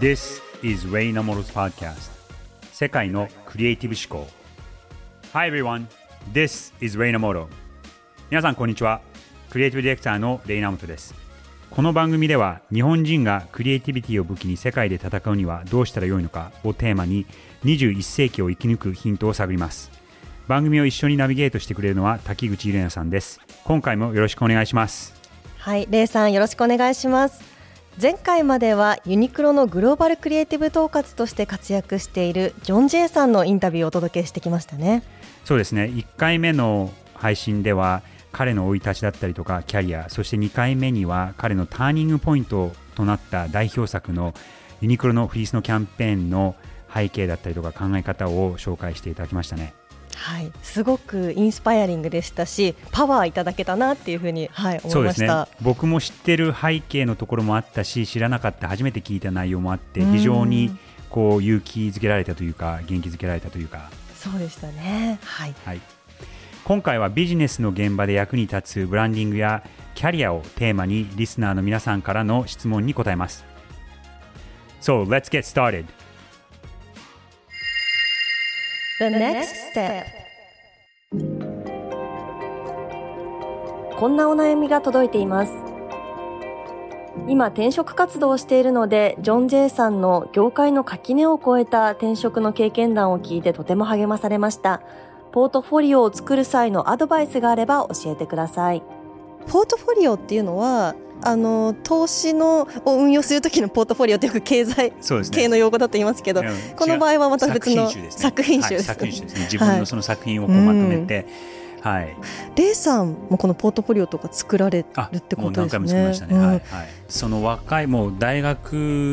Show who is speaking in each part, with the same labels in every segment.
Speaker 1: This is Ray Namoro's podcast. 世界のクリエイティブ思考。Hi everyone, this is Ray Namoro 皆さんこんにちは。クリエイティブディレクターのレイナモトです。この番組では日本人がクリエイティビティを武器に世界で戦うにはどうしたらよいのかをテーマに21世紀を生き抜くヒントを探ります。番組を一緒にナビゲートしてくれるのは滝口ゆれなさんです。今回もよろしくお願いします。
Speaker 2: はい、レイさんよろしくお願いします。前回まではユニクロのグローバルクリエイティブ統括として活躍しているジョン・ジェイさんのインタビューをお届けしてきましたね
Speaker 1: そうですね1回目の配信では彼の生い立ちだったりとかキャリアそして2回目には彼のターニングポイントとなった代表作のユニクロのフリースのキャンペーンの背景だったりとか考え方を紹介していただきましたね。
Speaker 2: はい、すごくインスパイアリングでしたしパワーいただけたなっていうふうに、はい、思いました。
Speaker 1: ね、僕も知ってる背景のところもあったし知らなかった初めて聞いた内容もあって非常にこう勇気づけられたというか元気づけられたというか。
Speaker 2: そうでしたね、はい、
Speaker 1: はい、今回はビジネスの現場で役に立つブランディングやキャリアをテーマにリスナーの皆さんからの質問に答えます。So let's get started
Speaker 2: The next step. こんなお悩みが届いています。今転職活動をしているのでジョン・ジェイさんの業界の垣根を越えた転職の経験談を聞いてとても励まされました。ポートフォリオを作る際のアドバイスがあれば教えてください。ポートフォリオっていうのはあの投資のを運用するときのポートフォリオってよく経済系の用語だと言いますけど、ね、この場合はまた別の作品集
Speaker 1: ですね。作品集です。ね。自分のその作品をこうまとめて、はい、
Speaker 2: レイさんもこのポートフォリオとか作られるってことですね。
Speaker 1: 作りましたね。うん、はい、はい、その若いもう大学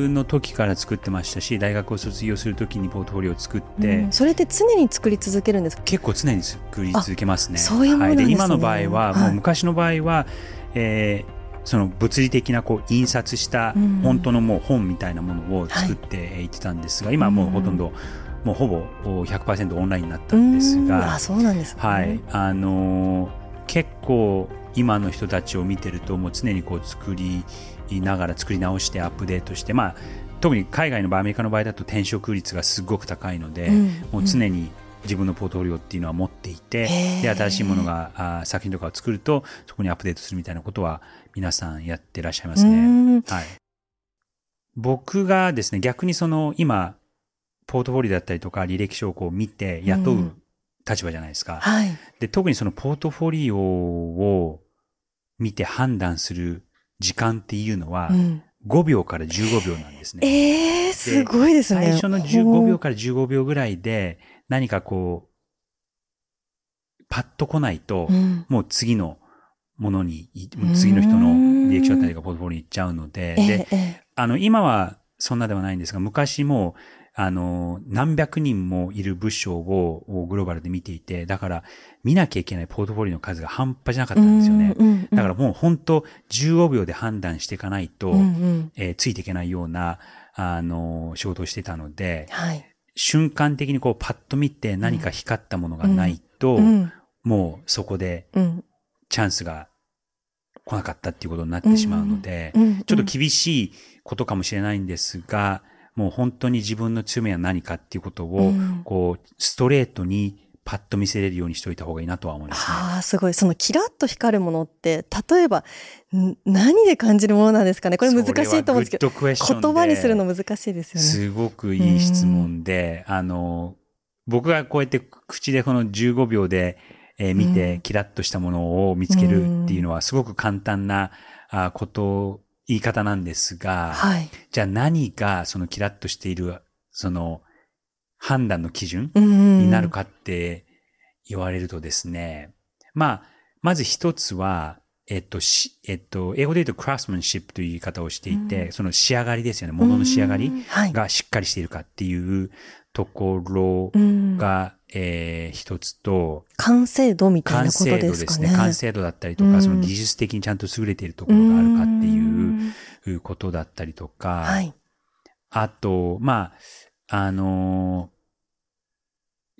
Speaker 1: の時から作ってましたし、大学を卒業するときにポートフォリオを作って、うん、
Speaker 2: それって常に作り続けるんですか？
Speaker 1: 結構常に作り続けますね。
Speaker 2: そういうもの、ね、
Speaker 1: はい、で今の場合は、もう昔の場合は、えーその物理的なこう印刷した本当のもう本みたいなものを作っていってたんですが、はい、今はもうほとんどもうほぼ100%オンラインになったんですが、
Speaker 2: あそうなんです、ね、
Speaker 1: はい。あのー、結構今の人たちを見てるともう常にこう作りながら作り直してアップデートしてまあ特に海外の場合アメリカの場合だと転職率がすごく高いので、うん、もう常に自分のポートフォリオっていうのは持っていてで新しいものがあ作品とかを作るとそこにアップデートするみたいなことは皆さんやってらっしゃいますね。はい。僕がですね、逆にその今、ポートフォリオだったりとか履歴書をこう見て雇う立場じゃないですか。
Speaker 2: はい。
Speaker 1: で、特にそのポートフォリオを見て判断する時間っていうのは、5秒から15秒なんですね。
Speaker 2: ええー、すごいですね。
Speaker 1: 最初の15秒から15秒ぐらいで何かこう、パッと来ないと、うん、もう次のものに、次の人の履歴書だったりがポートフォリオに行っちゃうので、で、あの、今はそんなではないんですが、昔も、あの、何百人もいる部署をグローバルで見ていて、だから見なきゃいけないポートフォリオの数が半端じゃなかったんですよね。だからもう本当15秒で判断していかないと、うんうん、えー、ついていけないような、あの、仕事をしてたので、
Speaker 2: はい、
Speaker 1: 瞬間的にこうパッと見て何か光ったものがないと、うんうん、もうそこでチャンスが来なかったっていうことになってしまうので、
Speaker 2: うんうんうん、
Speaker 1: ちょっと厳しいことかもしれないんですが、もう本当に自分の強みは何かっていうことを、うん、こう、ストレートにパッと見せれるようにしておいた方がいいなとは思いますね。
Speaker 2: ああ、すごい。そのキラッと光るものって、例えば、何で感じるものなんですかね？これ難しいと思うんですけど、言葉にするの難しいですよね。
Speaker 1: すごくいい質問で、あの、僕がこうやって口でこの15秒で、えー、見て、キラッとしたものを見つけるっていうのは、すごく簡単なあこと、言い方なんですが、
Speaker 2: はい、
Speaker 1: じゃあ何がそのキラッとしている、その判断の基準になるかって言われるとですね、まあ、まず一つは、えっと、し、えっと、英語で言うとクラスマンシップという言い方をしていて、その仕上がりですよね。物の仕上がりがしっかりしているかっていうところが、えー、一つと、
Speaker 2: 完成度みたいなことですかね。
Speaker 1: 完成度ですね。完成度だったりとか、その技術的にちゃんと優れているところがあるかっていうことだったりとか、
Speaker 2: はい、
Speaker 1: あと、まあ、あの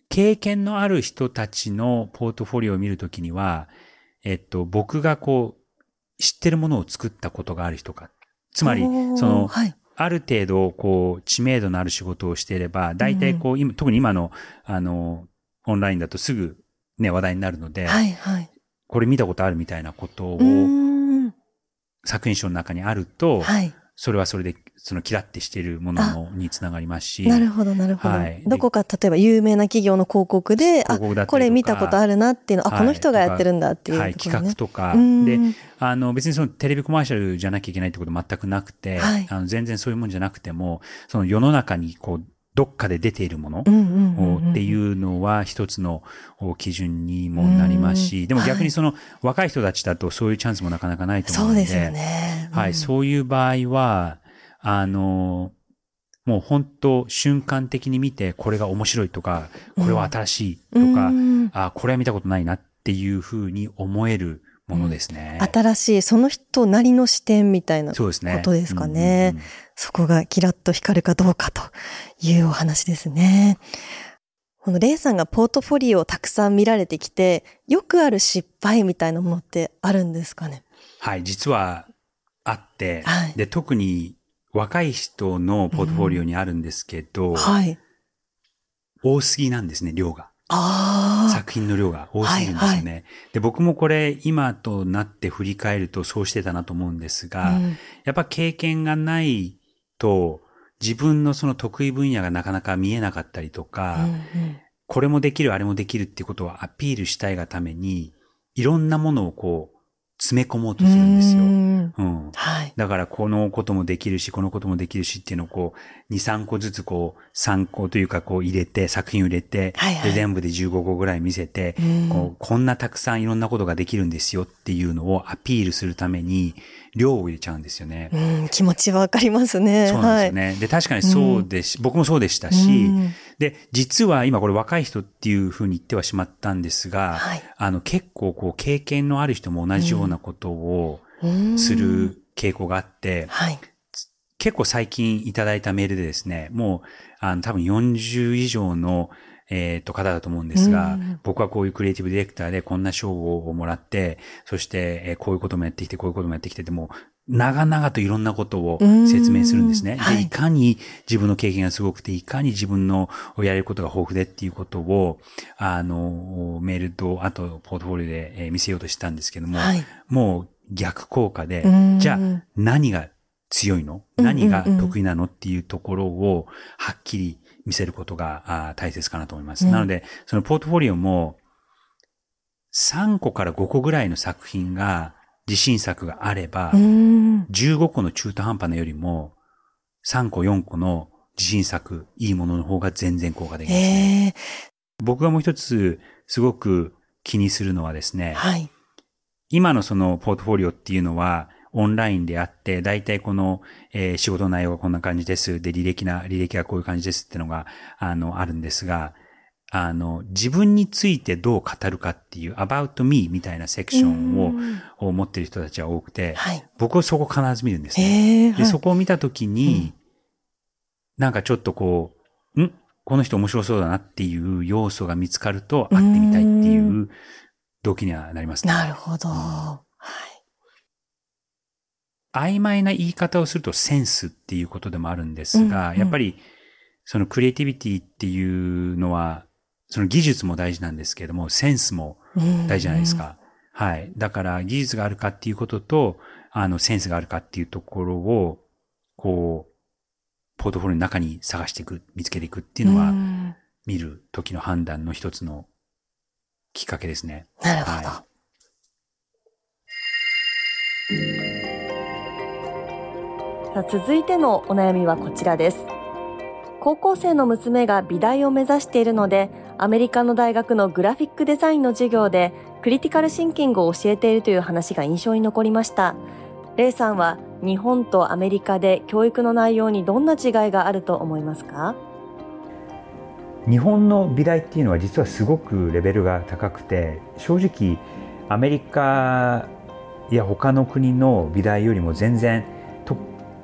Speaker 1: 経験のある人たちのポートフォリオを見るときには、えっと、僕がこう、知ってるものを作ったことがある人か。つまり、その、
Speaker 2: はい、
Speaker 1: ある程度、こう、知名度のある仕事をしていれば、大体こう、今、特に今の、あの、オンラインだとすぐね、話題になるので、
Speaker 2: はいはい。
Speaker 1: これ見たことあるみたいなことを。作品賞の中にあると、
Speaker 2: はい。
Speaker 1: それはそれで、そのキラってしているもののにつながりますし、
Speaker 2: なるほど、なるほど。
Speaker 1: はい。
Speaker 2: どこか、例えば有名な企業の広告で、
Speaker 1: 告だったりとか。
Speaker 2: これ見たことあるなっていうの、あ、
Speaker 1: はい。
Speaker 2: この人がやってるんだっていうところ
Speaker 1: はい、
Speaker 2: ね。
Speaker 1: 企画とか、
Speaker 2: うん。
Speaker 1: で、あの、別にそのテレビコマーシャルじゃなきゃいけないってこと全くなくて、
Speaker 2: はい。
Speaker 1: あの全然そういうもんじゃなくても、その世の中にこう、どっかで出ているものっていうのは一つのお基準にもなります
Speaker 2: う
Speaker 1: し、
Speaker 2: ん。
Speaker 1: でも逆にその若い人たちだとそういうチャンスもなかなかないと思ので、
Speaker 2: そううですよね。
Speaker 1: はい、
Speaker 2: うん。
Speaker 1: そういう場合は、あの、もう本当瞬間的に見てこれが面白いとか、これは新しいとか、
Speaker 2: うん。
Speaker 1: あ、これは見たことないなっていうふうに思えるものですね。
Speaker 2: 新しい、その人なりの視点みたいな。ことですかね
Speaker 1: うんうんうん
Speaker 2: そこがキラッと光るかどうかというお話ですね。このレイさんがポートフォリオをたくさん見られてきて、よくある失敗みたいなものってあるんですかね？
Speaker 1: はい、実はあって、
Speaker 2: はい
Speaker 1: で、特に若い人のポートフォリオにあるんですけど、
Speaker 2: はい。
Speaker 1: 多すぎなんですね、量が。
Speaker 2: ああ。
Speaker 1: 作品の量が多すぎるんですよね。で、僕もこれ今となって振り返るとそうしてたなと思うんですが、
Speaker 2: うん
Speaker 1: やっぱ経験がないと自分のその得意分野がなかなか見えなかったりとか、
Speaker 2: うんうん
Speaker 1: これもできる、あれもできるっていうことをアピールしたいがために、いろんなものをこう、詰め込もうとするんですよ。
Speaker 2: うん
Speaker 1: うん。
Speaker 2: はい。
Speaker 1: だから、このこともできるし、このこともできるしっていうのをこう、2、3個ずつこう、参考というかこう入れて、作品を入れて、
Speaker 2: はいはい
Speaker 1: で、全部で15個ぐらい見せて、
Speaker 2: うん
Speaker 1: こう、こんなたくさんいろんなことができるんですよっていうのをアピールするために、量を入れちゃうんですよね。
Speaker 2: うん、気持ちはわかりますね。
Speaker 1: そうなんですよね。で、確かにそうですし、僕もそうでしたし、
Speaker 2: うん
Speaker 1: で、実は今これ若い人っていうふうに言ってはしまったんですが、
Speaker 2: はい
Speaker 1: あの結構こう経験のある人も同じようなことを
Speaker 2: うん
Speaker 1: する傾向があって、
Speaker 2: はい。
Speaker 1: 結構最近いただいたメールでですね、もうあの多分40以上のえっ、と、方だと思うんですが、
Speaker 2: うん。
Speaker 1: 僕はこういうクリエイティブディレクターでこんな賞をもらって、そして、えーこういうこともやってきて、こういうこともやってきてて、もう長々といろんなことを説明するんですね。
Speaker 2: い。
Speaker 1: で、いかに自分の経験がすごくて、いかに自分のやれることが豊富でっていうことを、あの、メールと、あと、ポートフォリオでえー見せようとしたんですけども、
Speaker 2: はい。
Speaker 1: もう逆効果で
Speaker 2: うん、
Speaker 1: じゃあ何が強いの？
Speaker 2: うん
Speaker 1: 何が得意なの？っていうところをはっきり見せることが大切かなと思います。
Speaker 2: うん
Speaker 1: なので、そのポートフォリオも3個から5個ぐらいの作品が自信作があれば、
Speaker 2: うん。
Speaker 1: 15個の中途半端なよりも3個4個の自信作、いいものの方が全然効果的ですね。
Speaker 2: ええ
Speaker 1: 僕がもう一つすごく気にするのはですね、
Speaker 2: はい。
Speaker 1: 今のそのポートフォリオっていうのは、オンラインであって、大体この、えー仕事の内容がこんな感じです。で、履歴な、履歴がこういう感じですってのが、あの、あるんですが、あの、自分についてどう語るかっていう、about me みたいなセクションを
Speaker 2: うん
Speaker 1: を持ってる人たちは多くて、
Speaker 2: はい。
Speaker 1: 僕はそこ必ず見るんですね。で、
Speaker 2: ええはい
Speaker 1: そこを見たときに、なんかちょっとこう、ん？この人面白そうだなっていう要素が見つかると、会ってみたいっていう動機にはなりますね。
Speaker 2: なるほど。はい。
Speaker 1: 曖昧な言い方をするとセンスっていうことでもあるんですが、
Speaker 2: うんうん
Speaker 1: やっぱりそのクリエイティビティっていうのは、その技術も大事なんですけれども、センスも
Speaker 2: うん
Speaker 1: 大事じゃないです。か。はい。だから技術があるかっていうことと、あの、センスがあるかっていうところを、こう、ポートフォリオの中に探していく、見つけていくっていうのは、
Speaker 2: ん
Speaker 1: 見る時の判断の一つのきっかけですね。
Speaker 2: なるほど。
Speaker 1: は
Speaker 2: さあ続いてのお悩みはこちらです。高校生の娘が美大を目指しているので、アメリカの大学のグラフィックデザインの授業でクリティカルシンキングを教えているという話が印象に残りました。レイさんは日本とアメリカで教育の内容にどんな違いがあると思いますか？
Speaker 1: 日本の美大っていうのは実はすごくレベルが高くて正直アメリカや他の国の美大よりも全然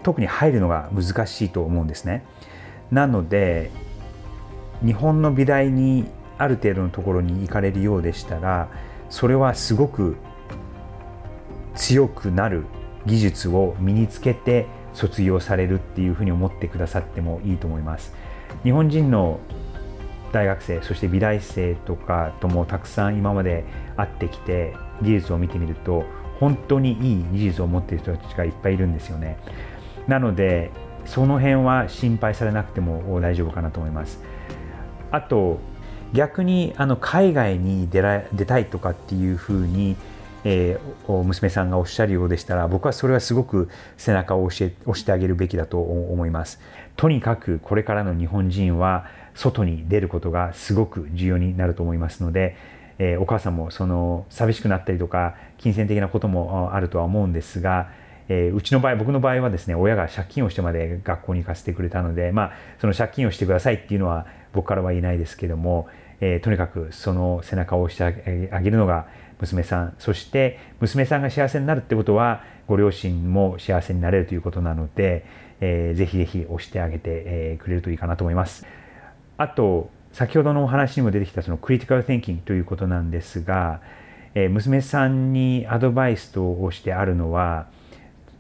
Speaker 1: 特に入るのが難しいと思うんですね。なので日本の美大にある程度のところに行かれるようでしたらそれはすごく強くなる技術を身につけて卒業されるっていうふうに思ってくださってもいいと思います。日本人の大学生そして美大生とかともたくさん今まで会ってきて技術を見てみると本当にいい技術を持っている人たちがいっぱいいるんですよねなのでその辺は心配されなくても大丈夫かなと思います。あと逆にあの海外に出ら出たいとかっていうふうに、えー、娘さんがおっしゃるようでしたら僕はそれはすごく背中を押して押してあげるべきだと思います。とにかくこれからの日本人は外に出ることがすごく重要になると思いますので、えー、お母さんもその寂しくなったりとか金銭的なこともあるとは思うんですが、えー、うちの場合僕の場合はですね親が借金をしてまで学校に行かせてくれたのでまあその借金をしてくださいっていうのは僕からは言えないですけども、えー、とにかくその背中を押してあげるのが娘さんそして娘さんが幸せになるってことはご両親も幸せになれるということなので、えー、ぜひぜひ押してあげて、えー、くれるといいかなと思います。あと先ほどのお話にも出てきたそのクリティカル・ティンキングということなんですが、えー、娘さんにアドバイスとしてあるのは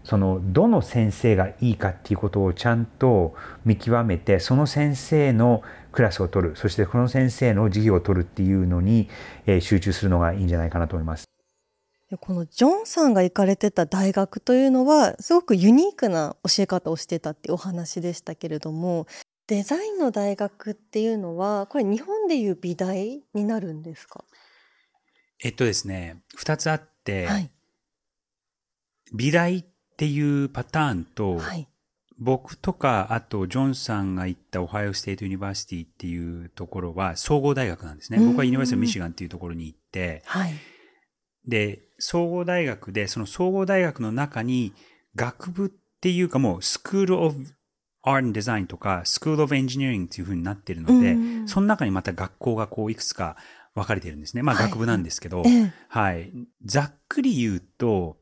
Speaker 1: そのどの先生がいいかっていうことをちゃんと見極めてその先生のクラスを取る。そしてこの先生の授業を取るっていうのに、えー、集中するのがいいんじゃないかなと思います。
Speaker 2: このジョンさんが行かれてた大学というのはすごくユニークな教え方をしてたっていうお話でしたけれどもデザインの大学っていうのは、これ日本でいう美大になるんですか？
Speaker 1: えっとですね、二つあって、はい、美大っていうパターンと、はい、僕とか、あと、ジョンさんが行ったオハイオステートユニバーシティっていうところは総合大学なんですね。僕はユニバーシティミシガンっていうところに行って、はい、で、総合大学で、その総合大学の中に学部っていうかもうスクールオブ Art and Design とか School of Engineering っていう風になってるので、うん、その中にまた学校がこういくつか分かれてるんですね。まあ学部なんですけど、はい、はい、ざっくり言うと、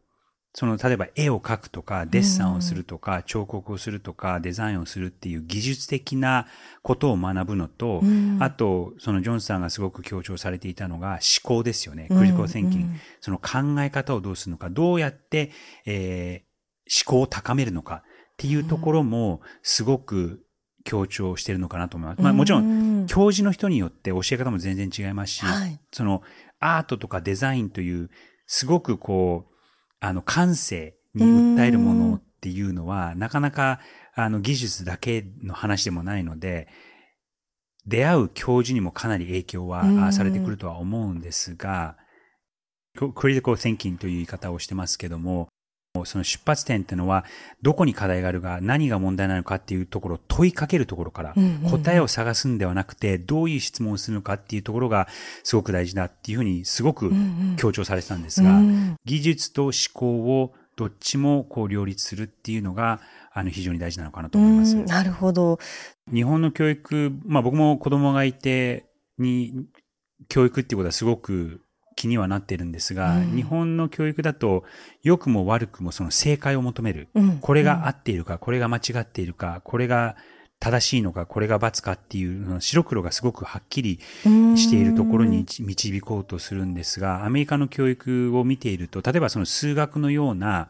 Speaker 1: その、例えば絵を描くとか、デッサンをするとか、彫刻をするとか、デザインをするっていう技術的なことを学ぶのと、あと、そのジョンさんがすごく強調されていたのが思考ですよね。クリティカル・センキング。その考え方をどうするのか、どうやって、えー、思考を高めるのか。っていうところもすごく強調してるのかなと思います。まあもちろん、教授の人によって教え方も全然違いますし、はい、そのアートとかデザインというすごくこう、あの感性に訴えるものっていうのは、なかなかあの技術だけの話でもないので、出会う教授にもかなり影響はされてくるとは思うんですが、クリティカル・センキンという言い方をしてますけども、その出発点っていうのは、どこに課題があるか、何が問題なのかっていうところを問いかけるところから、答えを探すんではなくて、どういう質問をするのかっていうところがすごく大事だっていうふうにすごく強調されてたんですが、技術と思考をどっちもこう両立するっていうのが、あの、非常に大事なのかなと思います。
Speaker 2: なるほど。
Speaker 1: 日本の教育、まあ僕も子供がいて、に、教育っていうことはすごく気にはなってるんですが、うん、日本の教育だと良くも悪くもその正解を求める、うん、これが合っているか、これが間違っているか、これが正しいのか、これが罰かっていう白黒がすごくはっきりしているところに導こうとするんですが、アメリカの教育を見ていると、例えばその数学のような、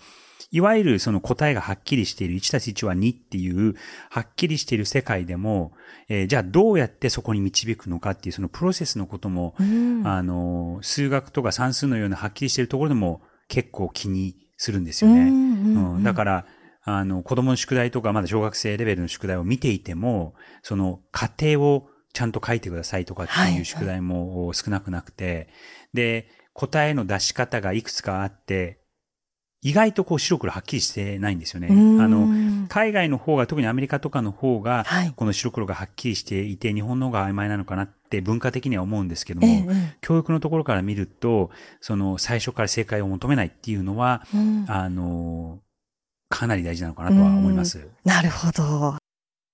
Speaker 1: いわゆるその答えがはっきりしている1たす1は2っていう、はっきりしている世界でも、えー、じゃあどうやってそこに導くのかっていうそのプロセスのことも、うん、あの、数学とか算数のようなはっきりしているところでも結構気にするんですよね。うん、うん、だから、あの、子供の宿題とかまだ小学生レベルの宿題を見ていても、その過程をちゃんと書いてくださいとかっていう宿題も少なくなくて、はいはい、で、答えの出し方がいくつかあって、意外とこう白黒はっきりしてないんですよね。あの、海外の方が、特にアメリカとかの方が、この白黒がはっきりしていて、日本の方が曖昧なのかなって文化的には思うんですけども、ええ、教育のところから見ると、その最初から正解を求めないっていうのは、あの、かなり大事なのかなとは思います。
Speaker 2: なるほど。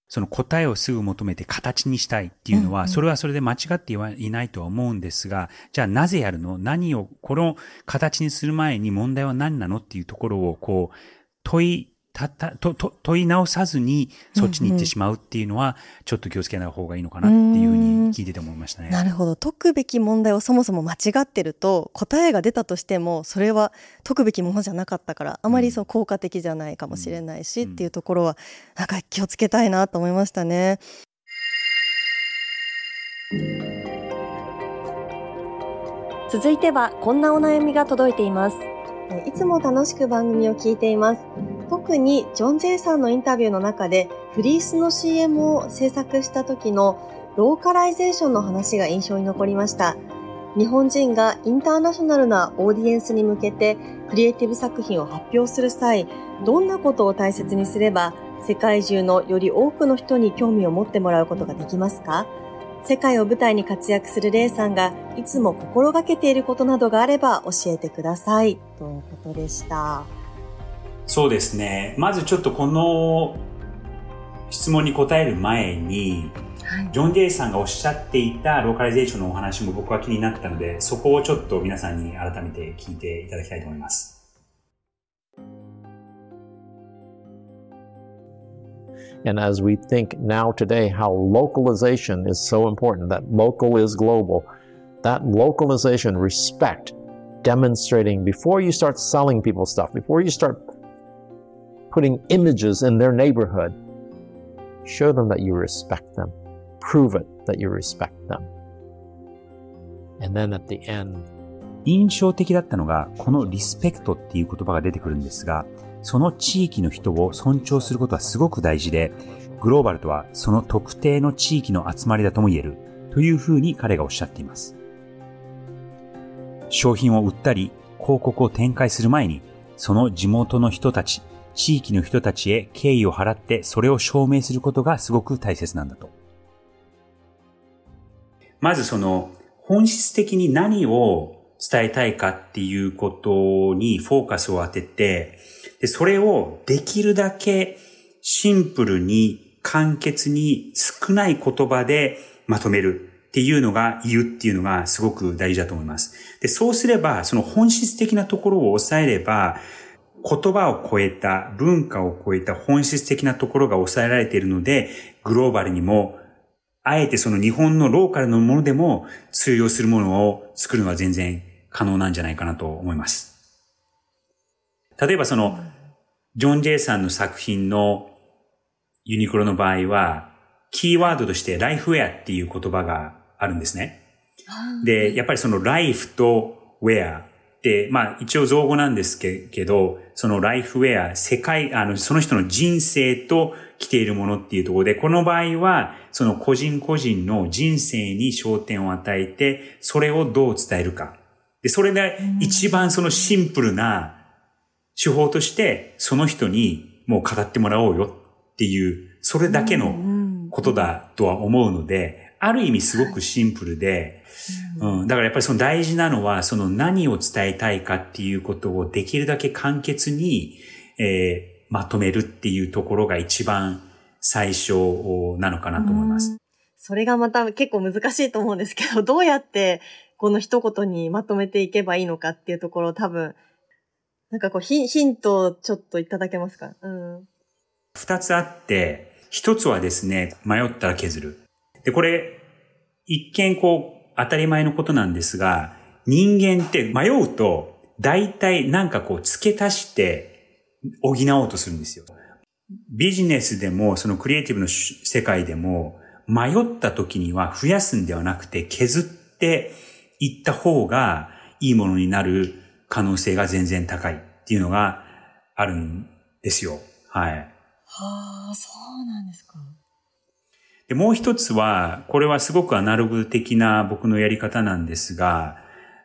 Speaker 1: その答えをすぐ求めて形にしたいっていうのは、それはそれで間違っていないとは思うんですが、じゃあなぜやるの？何を、この形にする前に問題は何なの？っていうところを、こう、問いたたとと問い直さずにそっちに行ってしまうっていうのは、ちょっと気をつけない方がいいのかなっていうふうに聞いてて思いましたね。
Speaker 2: なるほど。解くべき問題をそもそも間違ってると、答えが出たとしても、それは解くべきものじゃなかったから、あまりその効果的じゃないかもしれないし、っていうところは、なんか気をつけたいなと思いましたね。続いては、こんなお悩みが届いています。いつも楽しく番組を聞いています。特にジョン・ジェイさんのインタビューの中で、フリースの CM を制作した時のローカライゼーションの話が印象に残りました。日本人がインターナショナルなオーディエンスに向けてクリエイティブ作品を発表する際、どんなことを大切にすれば世界中のより多くの人に興味を持ってもらうことができますか？世界を舞台に活躍するレイさんがいつも心がけていることなどがあれば教えてください。ということでした。
Speaker 1: そうですね。まずちょっとこの質問に答える前に、はい、ジョン・ジェイさんがおっしゃっていたローカライゼーションのお話も僕は気になったので、そこをちょっと皆さんに改めて聞いていただきたいと思います。
Speaker 3: And as we think now today how localization is so important, that local is global, that localization, respect, demonstrating before you start selling people stuff, before you start putting images in their neighborhood, show them that you respect them. Prove it that you respect them. And then at the end,
Speaker 1: 印象的だったのが、このリスペクトっていう言葉が出てくるんですが、その地域の人を尊重することはすごく大事で、グローバルとはその特定の地域の集まりだとも言えるというふうに彼がおっしゃっています。商品を売ったり広告を展開する前に、その地元の人たち、地域の人たちへ敬意を払ってそれを証明することがすごく大切なんだと。まずその本質的に何を伝えたいかっていうことにフォーカスを当てて、で、それをできるだけシンプルに簡潔に少ない言葉でまとめるっていうのが言うっていうのがすごく大事だと思います。で、そうすれば、その本質的なところを抑えれば、言葉を超えた、文化を超えた本質的なところが抑えられているので、グローバルにも、あえてその日本のローカルのものでも通用するものを作るのは全然可能なんじゃないかなと思います。例えばその、ジョン・ジェイさんの作品のユニクロの場合は、キーワードとしてライフウェアっていう言葉があるんですね。で、やっぱりそのライフとウェアまあ一応造語なんですけど、そのライフウェア、世界、あの、その人の人生と来ているものっていうところで、この場合は、その個人個人の人生に焦点を与えて、それをどう伝えるか。で、それで一番そのシンプルな手法として、その人にもう語ってもらおうよっていう、それだけのことだとは思うので、ある意味すごくシンプルで、うん、だからやっぱりその大事なのは、その何を伝えたいかっていうことをできるだけ簡潔に、えー、まとめるっていうところが一番最初なのかなと思います。
Speaker 2: それがまた結構難しいと思うんですけど、どうやってこの一言にまとめていけばいいのかっていうところを多分、なんかこうヒヒントをちょっといただけますか？うん。
Speaker 1: 二つあって、一つはですね、迷ったら削る。で、これ、一見こう、当たり前のことなんですが、人間って迷うと、大体なんかこう、付け足して補おうとするんですよ。ビジネスでも、そのクリエイティブの世界でも、迷った時には増やすんではなくて削って行った方がいいものになる可能性が全然高いっていうのがあるんですよ。はい。
Speaker 2: はあ、そうなんですか。
Speaker 1: で、もう一つは、これはすごくアナログ的な僕のやり方なんですが、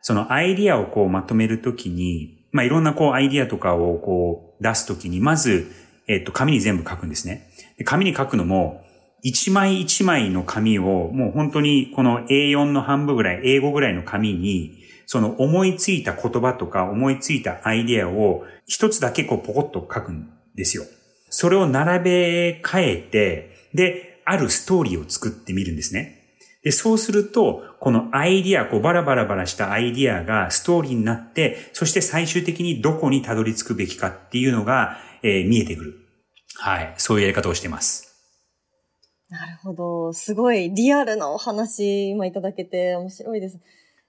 Speaker 1: そのアイディアをこうまとめるときに、まあ、いろんなこうアイディアとかをこう出すときに、まず、えっと、紙に全部書くんですね。で紙に書くのも、一枚一枚の紙を、もう本当にこの A4 の半分ぐらい、英語ぐらいの紙に、その思いついた言葉とか思いついたアイディアを一つだけこうポコッと書くんですよ。それを並べ替えて、で、あるストーリーを作ってみるんですね。で、そうすると、このアイディア、こうバラバラバラしたアイディアがストーリーになって、そして最終的にどこにたどり着くべきかっていうのが、えー見えてくる。はい。そういうやり方をしています。
Speaker 2: なるほど。すごいリアルなお話、今いただけて面白いです。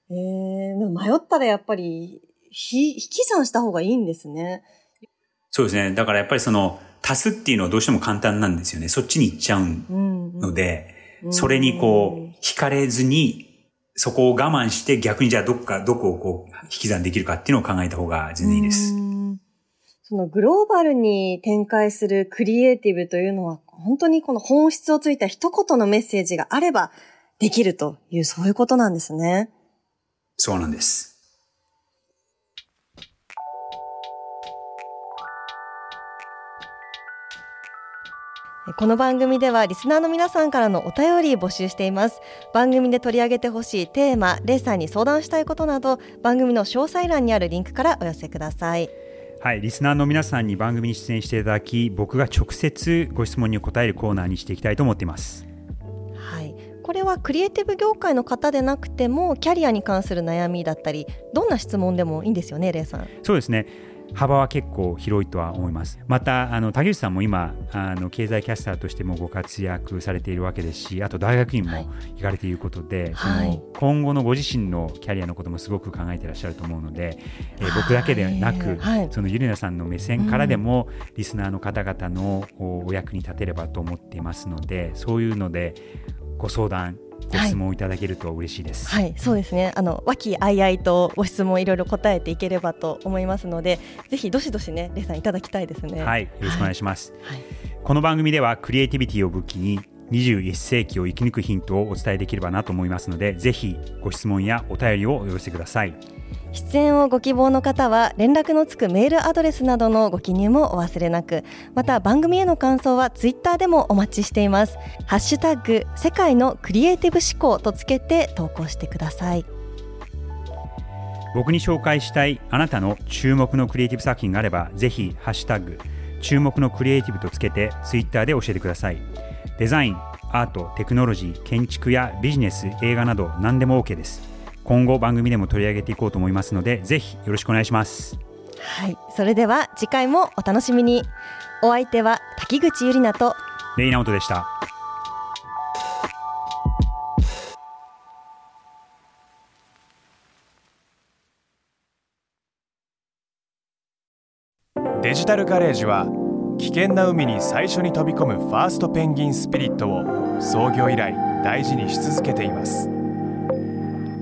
Speaker 2: えー、迷ったらやっぱり、ひ、引き算した方がいいんですね。
Speaker 1: そうですね。だからやっぱりその、足すっていうのはどうしても簡単なんですよね。そっちに行っちゃう
Speaker 2: うん。
Speaker 1: ので、
Speaker 2: うん
Speaker 1: それにこう、惹かれずに、そこを我慢して逆にじゃあどっか、どこをこう、引き算できるかっていうのを考えた方が全然いいです。
Speaker 2: うんそのグローバルに展開するクリエイティブというのは、本当にこの本質をついた一言のメッセージがあればできるという、そういうことなんですね。
Speaker 1: そうなんです。
Speaker 2: この番組ではリスナーの皆さんからのお便り募集しています番組で取り上げてほしいテーマレイさんに相談したいことなど番組の詳細欄にあるリンクからお寄せください
Speaker 1: はい。リスナーの皆さんに番組に出演していただき、僕が直接ご質問に答えるコーナーにしていきたいと思っています。
Speaker 2: はいこれはクリエイティブ業界の方でなくてもキャリアに関する悩みだったりどんな質問でもいいんですよねレイさん
Speaker 1: そうですね。幅は結構広いとは思います。また、あの、竹内さんも今、あの、経済キャスターとしてもご活躍されているわけですし、あと大学院も
Speaker 2: はい。
Speaker 1: 行かれていることで、
Speaker 2: はい。
Speaker 1: その今後のご自身のキャリアのこともすごく考えていらっしゃると思うので、えー僕だけでなく、
Speaker 2: はい。
Speaker 1: そのゆりなさんの目線からでも、リスナーの方々のおお役に立てればと思っていますので、そういうので、ご相談、ご質問いただけると嬉しいです。
Speaker 2: はい。そうですね。あの和気あいあいとご質問いろいろ答えていければと思いますのでぜひどしどしねレイさんいただきたいですね。
Speaker 1: はい、よろしくお願いします。
Speaker 2: はい。
Speaker 1: この番組ではクリエイティビティを武器に21世紀を生き抜くヒントをお伝えできればなと思いますのでぜひご質問やお便りをお寄せください
Speaker 2: 出演をご希望の方は連絡のつくメールアドレスなどのご記入もお忘れなく。また番組への感想はツイッターでもお待ちしています。ハッシュタグ世界のクリエイティブ思考とつけて投稿してください。
Speaker 1: 僕に紹介したいあなたの注目のクリエイティブ作品があればぜひハッシュタグ注目のクリエイティブとつけてツイッターで教えてください。デザインアートテクノロジー建築やビジネス映画など何でも OK です。今後番組でも取り上げていこうと思いますのでぜひよろしくお願いします。
Speaker 2: はい。それでは次回もお楽しみに。お相手は滝口ゆりなと。
Speaker 1: レイナオトでした。
Speaker 4: デジタルガレージは危険な海に最初に飛び込むファーストペンギンスピリットを創業以来大事にし続けています